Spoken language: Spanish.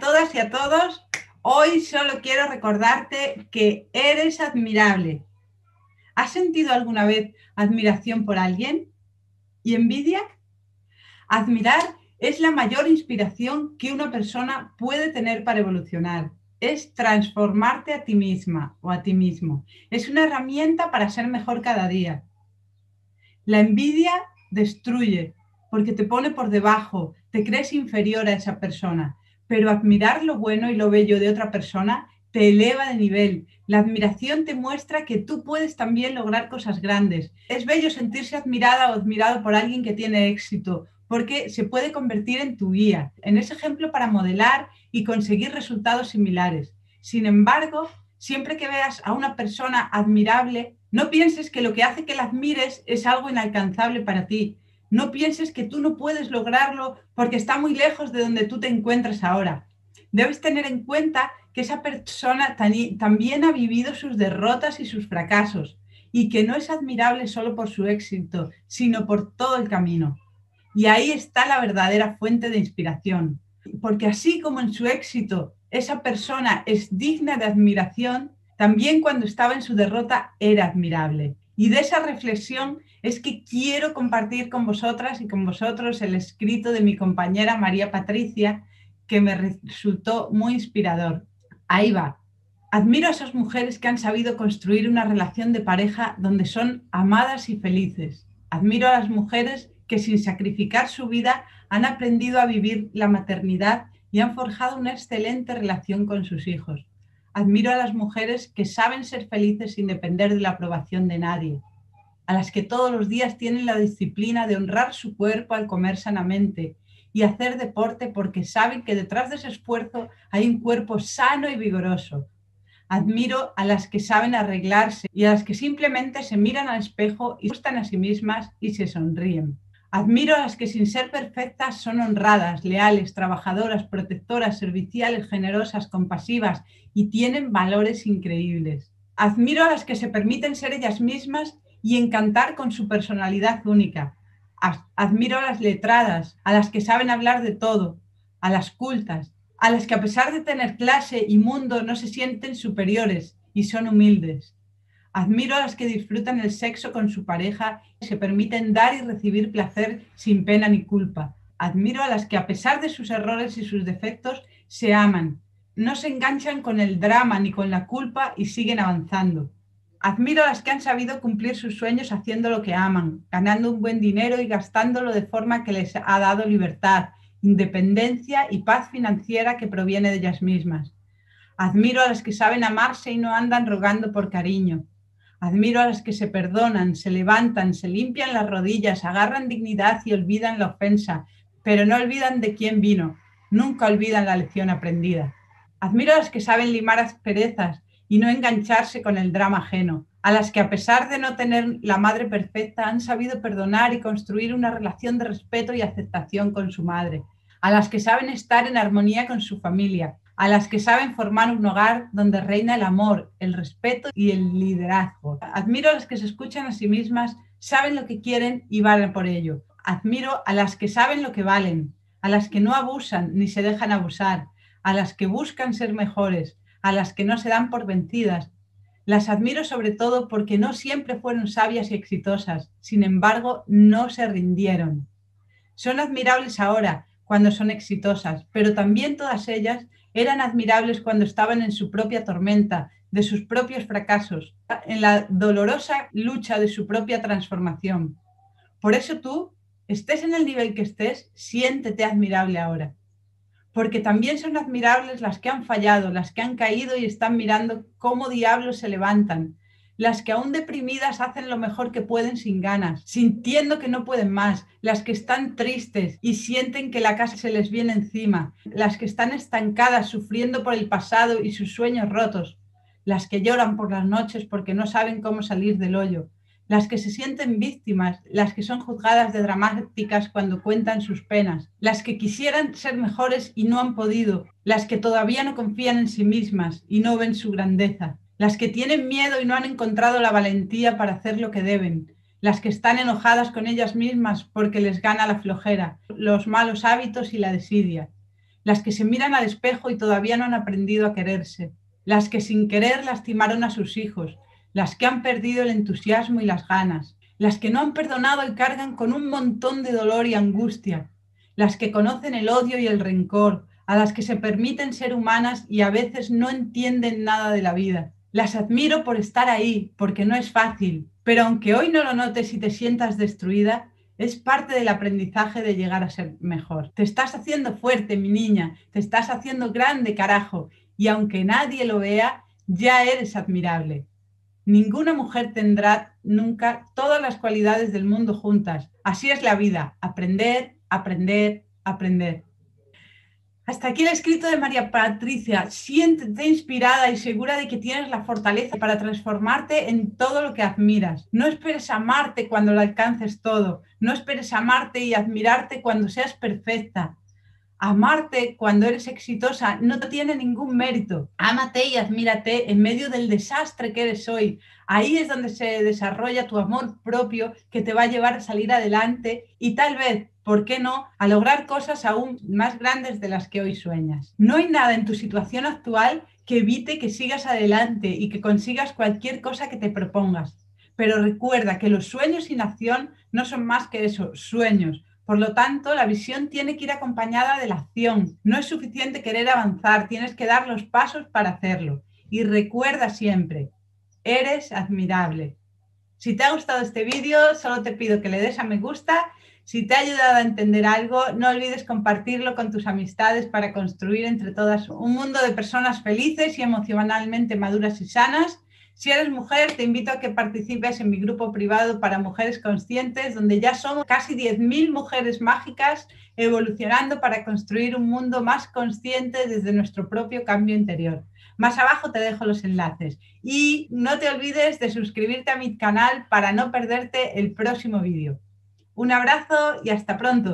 todos. Hoy solo quiero recordarte que eres admirable. ¿Has sentido alguna vez admiración por alguien? ¿Y envidia? Admirar es la mayor inspiración que una persona puede tener para evolucionar. Es transformarte a ti misma o a ti mismo. Es una herramienta para ser mejor cada día. La envidia destruye porque te pone por debajo, te crees inferior a esa persona, pero admirar lo bueno y lo bello de otra persona te eleva de nivel. La admiración te muestra que tú puedes también lograr cosas grandes. Es bello sentirse admirada o admirado por alguien que tiene éxito, porque se puede convertir en tu guía, en ese ejemplo para modelar y conseguir resultados similares. Sin embargo, siempre que veas a una persona admirable, no pienses que lo que hace que la admires es algo inalcanzable para ti. No pienses que tú no puedes lograrlo porque está muy lejos de donde tú te encuentras ahora. Debes tener en cuenta que esa persona también ha vivido sus derrotas y sus fracasos y que no es admirable solo por su éxito, sino por todo el camino. Y ahí está la verdadera fuente de inspiración, porque así como en su éxito esa persona es digna de admiración, también cuando estaba en su derrota era admirable. Y de esa reflexión es que quiero compartir con vosotras y con vosotros el escrito de mi compañera María Patricia, que me resultó muy inspirador. Ahí va. Admiro a esas mujeres que han sabido construir una relación de pareja donde son amadas y felices. Admiro a las mujeres que sin sacrificar su vida han aprendido a vivir la maternidad y han forjado una excelente relación con sus hijos. Admiro a las mujeres que saben ser felices sin depender de la aprobación de nadie, a las que todos los días tienen la disciplina de honrar su cuerpo al comer sanamente y hacer deporte porque saben que detrás de ese esfuerzo hay un cuerpo sano y vigoroso. Admiro a las que saben arreglarse y a las que simplemente se miran al espejo y gustan a sí mismas y se sonríen. Admiro a las que sin ser perfectas son honradas, leales, trabajadoras, protectoras, serviciales, generosas, compasivas y tienen valores increíbles. Admiro a las que se permiten ser ellas mismas y encantar con su personalidad única. Admiro a las letradas, a las que saben hablar de todo, a las cultas, a las que a pesar de tener clase y mundo no se sienten superiores y son humildes. Admiro a las que disfrutan el sexo con su pareja y se permiten dar y recibir placer sin pena ni culpa. Admiro a las que a pesar de sus errores y sus defectos se aman, no se enganchan con el drama ni con la culpa y siguen avanzando. Admiro a las que han sabido cumplir sus sueños haciendo lo que aman, ganando un buen dinero y gastándolo de forma que les ha dado libertad, independencia y paz financiera que proviene de ellas mismas. Admiro a las que saben amarse y no andan rogando por cariño. Admiro a las que se perdonan, se levantan, se limpian las rodillas, agarran dignidad y olvidan la ofensa, pero no olvidan de quién vino, nunca olvidan la lección aprendida. Admiro a las que saben limar asperezas y no engancharse con el drama ajeno, a las que a pesar de no tener la madre perfecta han sabido perdonar y construir una relación de respeto y aceptación con su madre, a las que saben estar en armonía con su familia, a las que saben formar un hogar donde reina el amor, el respeto y el liderazgo. Admiro a las que se escuchan a sí mismas, saben lo que quieren y valen por ello. Admiro a las que saben lo que valen, a las que no abusan ni se dejan abusar, a las que buscan ser mejores, a las que no se dan por vencidas. Las admiro sobre todo porque no siempre fueron sabias y exitosas, sin embargo, no se rindieron. Son admirables ahora, cuando son exitosas, pero también todas ellas eran admirables cuando estaban en su propia tormenta, de sus propios fracasos, en la dolorosa lucha de su propia transformación. Por eso tú, estés en el nivel que estés, siéntete admirable ahora. Porque también son admirables las que han fallado, las que han caído y están mirando cómo diablos se levantan, las que aún deprimidas hacen lo mejor que pueden sin ganas, sintiendo que no pueden más, las que están tristes y sienten que la casa se les viene encima, las que están estancadas sufriendo por el pasado y sus sueños rotos, las que lloran por las noches porque no saben cómo salir del hoyo, las que se sienten víctimas, las que son juzgadas de dramáticas cuando cuentan sus penas, las que quisieran ser mejores y no han podido, las que todavía no confían en sí mismas y no ven su grandeza, las que tienen miedo y no han encontrado la valentía para hacer lo que deben, las que están enojadas con ellas mismas porque les gana la flojera, los malos hábitos y la desidia, las que se miran al espejo y todavía no han aprendido a quererse, las que sin querer lastimaron a sus hijos, las que han perdido el entusiasmo y las ganas, las que no han perdonado y cargan con un montón de dolor y angustia, las que conocen el odio y el rencor, a las que se permiten ser humanas y a veces no entienden nada de la vida. Las admiro por estar ahí, porque no es fácil, pero aunque hoy no lo notes y te sientas destruida, es parte del aprendizaje de llegar a ser mejor. Te estás haciendo fuerte, mi niña, te estás haciendo grande, carajo, y aunque nadie lo vea, ya eres admirable. Ninguna mujer tendrá nunca todas las cualidades del mundo juntas. Así es la vida, aprender, aprender, aprender. Hasta aquí el escrito de María Patricia. Siéntete inspirada y segura de que tienes la fortaleza para transformarte en todo lo que admiras. No esperes amarte cuando lo alcances todo. No esperes amarte y admirarte cuando seas perfecta. Amarte cuando eres exitosa no tiene ningún mérito. Ámate y admírate en medio del desastre que eres hoy. Ahí es donde se desarrolla tu amor propio que te va a llevar a salir adelante y tal vez ¿por qué no?, a lograr cosas aún más grandes de las que hoy sueñas. No hay nada en tu situación actual que evite que sigas adelante y que consigas cualquier cosa que te propongas. Pero recuerda que los sueños sin acción no son más que eso, sueños. Por lo tanto, la visión tiene que ir acompañada de la acción. No es suficiente querer avanzar, tienes que dar los pasos para hacerlo. Y recuerda siempre, eres admirable. Si te ha gustado este vídeo, solo te pido que le des a me gusta si te ha ayudado a entender algo, no olvides compartirlo con tus amistades para construir entre todas un mundo de personas felices y emocionalmente maduras y sanas. Si eres mujer, te invito a que participes en mi grupo privado para mujeres conscientes, donde ya somos casi 10.000 mujeres mágicas evolucionando para construir un mundo más consciente desde nuestro propio cambio interior. Más abajo te dejo los enlaces. Y no te olvides de suscribirte a mi canal para no perderte el próximo vídeo. Un abrazo y hasta pronto.